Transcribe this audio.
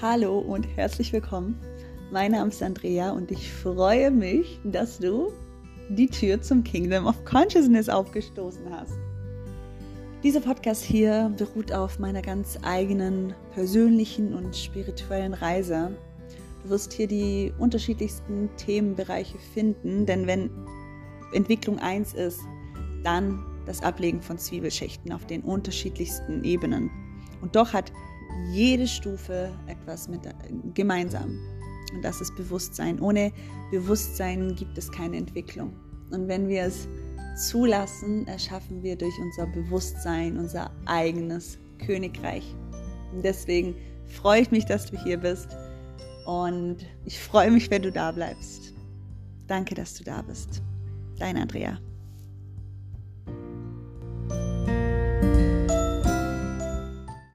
Hallo und herzlich willkommen. Mein Name ist Andrea und ich freue mich, dass du die Tür zum Kingdom of Consciousness aufgestoßen hast. Dieser Podcast hier beruht auf meiner ganz eigenen persönlichen und spirituellen Reise. Du wirst hier die unterschiedlichsten Themenbereiche finden, denn wenn Entwicklung 1 ist, dann das Ablegen von Zwiebelschichten auf den unterschiedlichsten Ebenen. Und doch hat jede Stufe etwas mit, gemeinsam. Und das ist Bewusstsein. Ohne Bewusstsein gibt es keine Entwicklung. Und wenn wir es zulassen, erschaffen wir durch unser Bewusstsein unser eigenes Königreich. Und deswegen freue ich mich, dass du hier bist. Und ich freue mich, wenn du da bleibst. Danke, dass du da bist. Dein Andrea.